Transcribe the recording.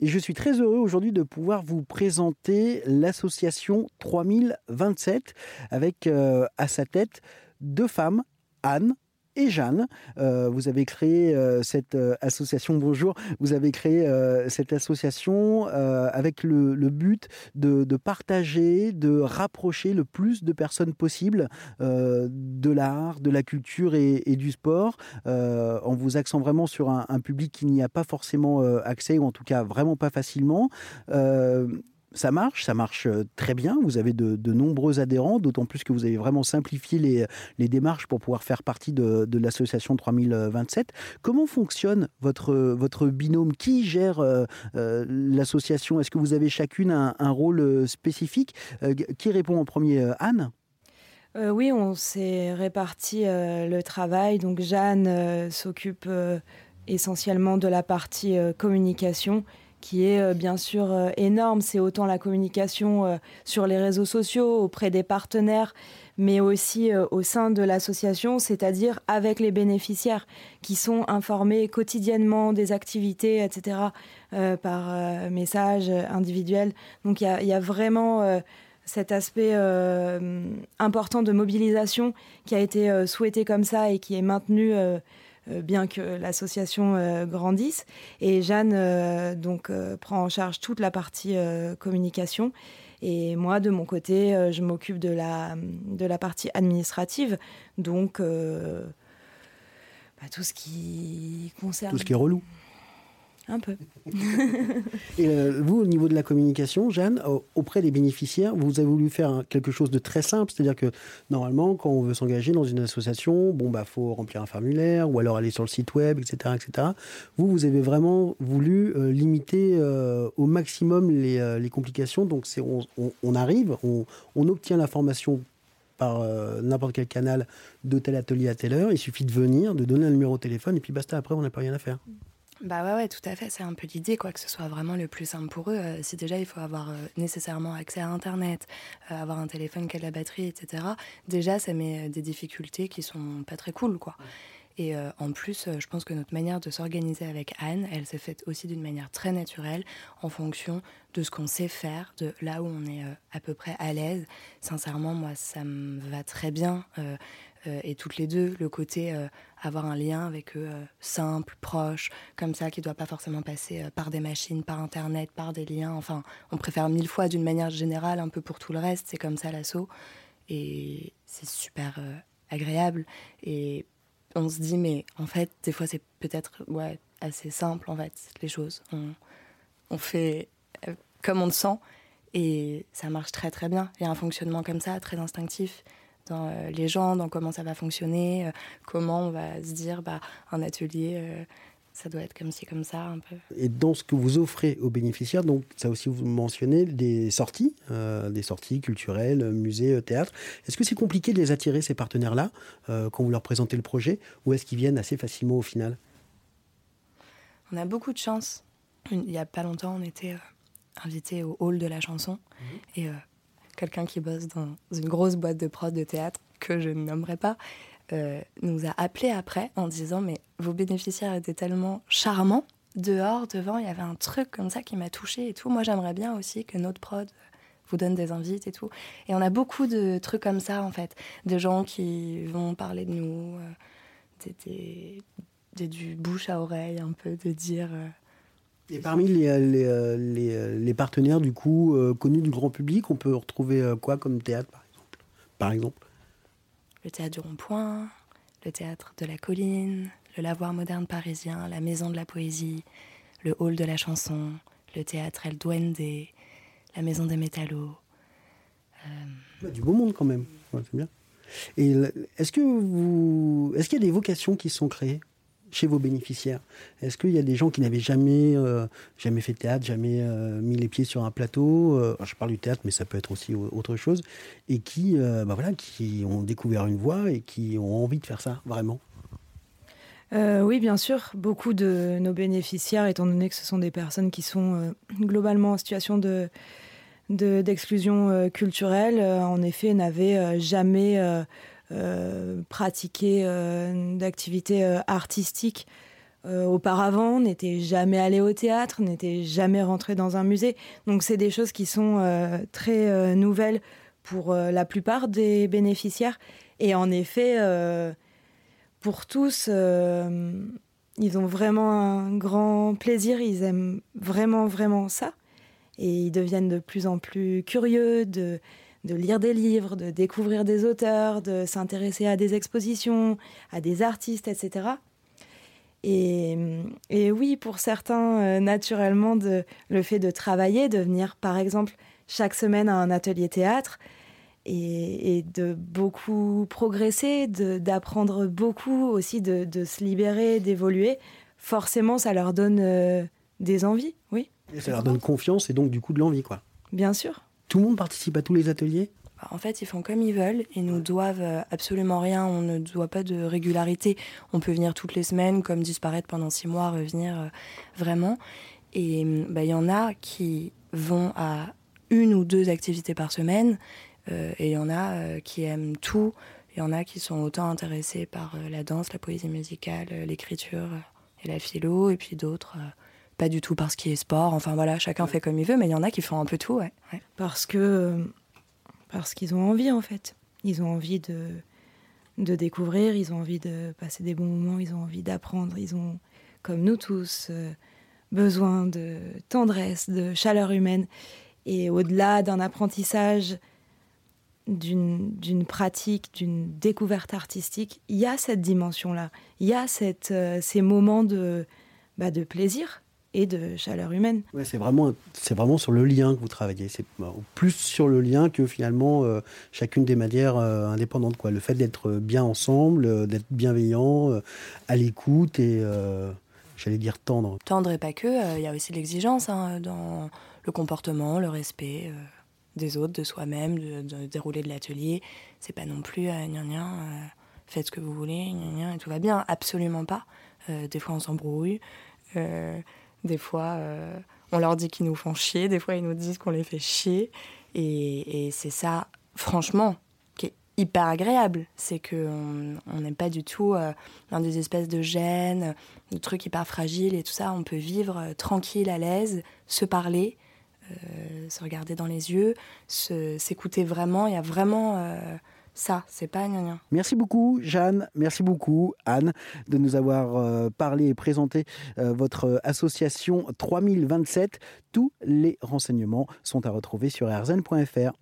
Et je suis très heureux aujourd'hui de pouvoir vous présenter l'association 3027 avec euh, à sa tête deux femmes, Anne et Jeanne. Euh, vous avez créé euh, cette euh, association, bonjour, vous avez créé cette association avec le, but de, partager, de rapprocher le plus de personnes possible de l'art, de la culture et, du sport, en vous axant vraiment sur un, un public qui n'y a pas forcément accès, ou en tout cas vraiment pas facilement ça marche, ça marche euh, très bien. Vous avez de, nombreux adhérents, d'autant plus que vous avez vraiment simplifié les, démarches pour pouvoir faire partie de, l'association 3027. Comment fonctionne votre, votre binôme? Qui gère euh, euh, l'association? Est-ce que vous avez chacune un, rôle spécifique? Qui répond en premier Anne? Oui, on s'est réparti le travail. Donc Jeanne s'occupe essentiellement de la partie communication qui est euh, bien sûr euh, énorme. C'est autant la communication euh, sur les réseaux sociaux, auprès des partenaires, mais aussi au sein de l'association, c'est-à-dire avec les bénéficiaires qui sont informés quotidiennement des activités, etc., par message individuel. Donc il y, a vraiment cet aspect important de mobilisation qui a été souhaité comme ça et qui est maintenu bien que l'association euh, grandisse. Et Jeanne euh, donc prend en charge toute la partie communication. Et moi, de mon côté, je m'occupe de la, de la partie administrative. Donc, bah, tout ce qui concerne. Tout ce qui est relou. Un peu. et euh, vous, au niveau de la communication, Jeanne, auprès des bénéficiaires, vous avez voulu faire quelque chose de très simple, c'est-à-dire que normalement, quand on veut s'engager dans une association, bon bah faut remplir un formulaire ou alors aller sur le site web, etc., etc. Vous, vous avez vraiment voulu euh, limiter euh, au maximum les, complications. Donc on, arrive, on, obtient la formation par n'importe quel canal de tel atelier à telle heure. Il suffit de venir, de donner un numéro de téléphone et puis basta. Après, on n'a pas rien à faire. Bah ouais, ouais, tout à fait. C'est un peu l'idée, quoi, que ce soit vraiment le plus simple pour eux. Euh, si déjà il faut avoir euh, nécessairement accès à Internet, euh, avoir un téléphone qui a de la batterie, etc. Déjà, ça met des difficultés qui sont pas très cool, quoi. Et en plus, je pense que notre manière de s'organiser avec Anne, elle s'est faite aussi d'une manière très naturelle, en fonction de ce qu'on sait faire, de là où on est à peu près à l'aise. Sincèrement, moi, ça me va très bien. Euh, et toutes les deux, le côté euh, avoir un lien avec eux euh, simple, proche, comme ça, qui ne doit pas forcément passer par des machines, par Internet, par des liens. Enfin, on préfère mille fois d'une manière générale, un peu pour tout le reste. C'est comme ça l'assaut. Et c'est super agréable. Et on se dit, mais en fait, des fois, c'est peut-être ouais, assez simple, en fait, les choses. On, on fait comme on le sent. Et ça marche très très bien. Il y a un fonctionnement comme ça, très instinctif dans euh, les gens, dans comment ça va fonctionner, euh, comment on va se dire, bah, un atelier, euh, ça doit être comme ci, comme ça, un peu. Et dans ce que vous offrez aux bénéficiaires, donc ça aussi vous mentionnez des sorties, des sorties culturelles, musées, théâtre. Est-ce que c'est compliqué de les attirer, ces partenaires-là, quand vous leur présentez le projet, ou est-ce qu'ils viennent assez facilement au final? On a beaucoup de chance. Il n'y a pas longtemps, on était invité au hall de la chanson. Mmh. Et quelqu'un qui bosse dans une grosse boîte de prod de théâtre que je ne nommerai pas, euh, nous a appelé après en disant mais vos bénéficiaires étaient tellement charmants. Dehors devant il y avait un truc comme ça qui m'a touché et tout. Moi j'aimerais bien aussi que notre prod vous donne des invites et tout. Et on a beaucoup de trucs comme ça en fait. De gens qui vont parler de nous euh, du bouche à oreille un peu de dire euh, et parmi les, euh, euh, euh, les, partenaires du coup connus du grand public, on peut retrouver quoi comme théâtre par exemple, par exemple? Le théâtre du Rond-Point, le théâtre de la Colline, le Lavoir moderne parisien, la Maison de la Poésie, le Hall de la Chanson, le théâtre El Duende, la Maison des Métallos. Du beau monde quand même, c'est bien. Est-ce vous, est-ce qu'il y a des vocations qui sont créées? Chez vos bénéficiaires Est-ce qu'il y a des gens qui n'avaient jamais, euh, fait de théâtre, jamais euh, mis les pieds sur un plateau euh, Je parle du théâtre, mais ça peut être aussi autre chose. Et qui, bah voilà, qui ont découvert une voie et qui ont envie de faire ça, vraiment? Oui, bien sûr. Beaucoup de nos bénéficiaires, étant donné que ce sont des personnes qui sont globalement en situation de, d'exclusion culturelle, en effet, n'avaient jamais pratiquer euh, d'activités euh, artistiques auparavant n'étaient jamais allés au théâtre, n'étaient jamais rentrés dans un musée. Donc c'est des choses qui sont très nouvelles pour la plupart des bénéficiaires. Et en effet, pour tous, ils ont vraiment un grand plaisir, ils aiment vraiment, vraiment ça. Et ils deviennent de plus en plus curieux de, de lire des livres, de découvrir des auteurs, de s'intéresser à des expositions, à des artistes, etc. Et, et oui, pour certains, euh, naturellement, de, le fait de travailler, de venir par exemple chaque semaine à un atelier théâtre, et, de beaucoup progresser, d'apprendre beaucoup aussi, de, de se libérer, d'évoluer, forcément, ça leur donne euh, des envies, oui. Et ça leur donne confiance et donc du coup de l'envie, quoi. Bien sûr. Tout le monde participe à tous les ateliers bah, en fait, ils font comme ils veulent. Ils nous doivent euh, absolument rien. On ne doit pas de régularité. On peut venir toutes les semaines, comme disparaître pendant six mois, revenir euh, vraiment. Et bah, il y en a qui vont à une ou deux activités par semaine. Euh, et il y en a euh, qui aiment tout. Il y en a qui sont autant intéressés par euh, la danse, la poésie musicale, l'écriture et la philo, et puis d'autres pas du tout parce qu'il est sport. Enfin voilà, chacun fait comme il veut, mais il y en a qui font un peu tout, ouais. Parce que parce qu'ils ont envie en fait. Ils ont envie de de découvrir, ils ont envie de passer des bons moments, ils ont envie d'apprendre, ils ont comme nous tous besoin de tendresse, de chaleur humaine et au-delà d'un apprentissage d'une pratique, d'une découverte artistique, il y a cette dimension-là. Il y a cette, euh, ces moments de, bah, de plaisir et de chaleur humaine. Ouais, c'est vraiment, vraiment sur le lien que vous travaillez. C'est plus sur le lien que finalement euh, chacune des manières euh, indépendantes. Quoi. Le fait d'être bien ensemble, d'être bienveillant, à l'écoute et, j'allais dire, tendre. Tendre et pas que. Il y a aussi l'exigence hein, dans le comportement, le respect des autres, de soi-même, de, dérouler de l'atelier. C'est pas non plus euh, gna gna, euh, faites ce que vous voulez, gna et tout va bien. Absolument pas. Euh, des fois, on s'embrouille. Des fois, on leur dit qu'ils nous font chier. Des fois, ils nous disent qu'on les fait chier. Et, c'est ça, franchement, qui est hyper agréable. C'est qu'on n'aime pas du tout dans des espèces de gênes, de trucs hyper fragiles et tout ça. On peut vivre tranquille, à l'aise, se parler euh, se regarder dans les yeux, s'écouter vraiment. Il y a vraiment euh, ça, c'est pas gna, Merci beaucoup Jeanne, merci beaucoup Anne de nous avoir euh, parlé et présenté votre association 3027. Tous les renseignements sont à retrouver sur rzn.fr.